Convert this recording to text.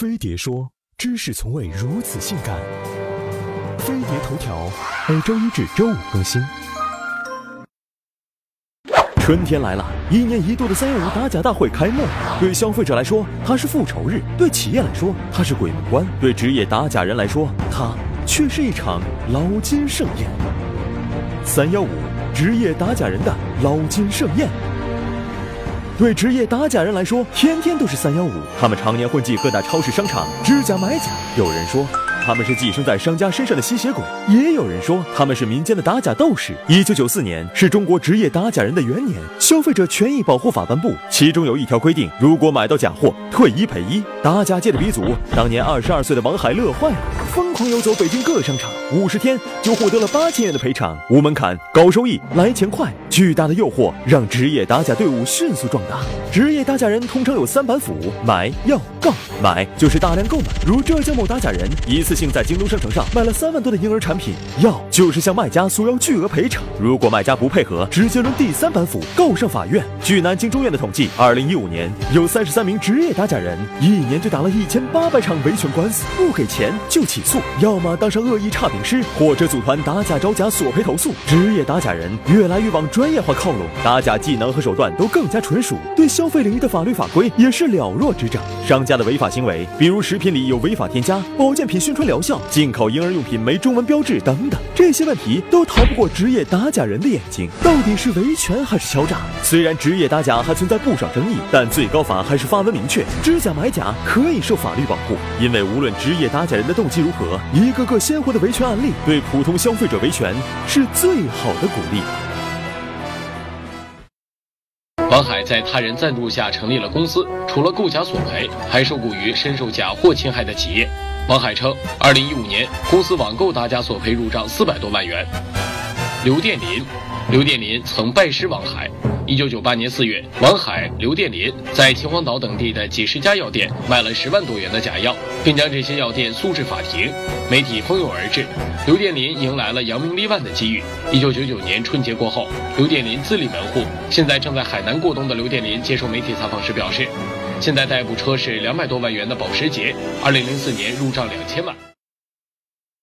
飞碟说：“知识从未如此性感。”飞碟头条每周一至周五更新。春天来了，一年一度的三幺五打假大会开幕。对消费者来说，它是复仇日；对企业来说，它是鬼门关；对职业打假人来说，它却是一场捞金盛宴。三幺五，职业打假人的捞金盛宴。对职业打假人来说，天天都是三幺五。他们常年混迹各大超市、商场，知假买假。有人说他们是寄生在商家身上的吸血鬼，也有人说他们是民间的打假斗士。一九九四年是中国职业打假人的元年，消费者权益保护法颁布，其中有一条规定，如果买到假货，退一赔一。打假界的鼻祖，当年二十二岁的王海乐坏了，疯狂游走北京各商场，五十天就获得了八千元的赔偿。无门槛，高收益，来钱快。巨大的诱惑让职业打假队伍迅速壮大。职业打假人通常有三板斧：买、要、告。买就是大量购买，如浙江某打假人一次性在京东商城上买了三万多的婴儿产品；要就是向卖家索要巨额赔偿，如果卖家不配合，直接抡第三板斧告上法院。据南京中院的统计，二零一五年有三十三名职业打假人一年就打了一千八百场维权官司，不给钱就起诉，要么当上恶意差评师，或者组团打假招假索赔投诉。职业打假人越来越往专专业化靠拢，打假技能和手段都更加纯熟，对消费领域的法律法规也是了若指掌。商家的违法行为，比如食品里有违法添加、保健品宣传疗效、进口婴儿用品没中文标志等等，这些问题都逃不过职业打假人的眼睛。到底是维权还是敲诈？虽然职业打假还存在不少争议，但最高法还是发文明确，知假买假可以受法律保护。因为无论职业打假人的动机如何，一个个鲜活的维权案例，对普通消费者维权是最好的鼓励。王海在他人赞助下成立了公司，除了购假索赔，还受雇于深受假货侵害的企业。王海称，二零一五年公司网购打假索赔入账四百多万元。刘殿林，刘殿林曾拜师王海。一九九八年四月，王海、刘殿林在秦皇岛等地的几十家药店卖了十万多元的假药，并将这些药店诉至法庭，媒体蜂拥而至，刘殿林迎来了扬名立万的机遇。一九九九年春节过后，刘殿林自立门户。现在正在海南过冬的刘殿林接受媒体采访时表示，现在代步车是两百多万元的保时捷，二零零四年入账两千万。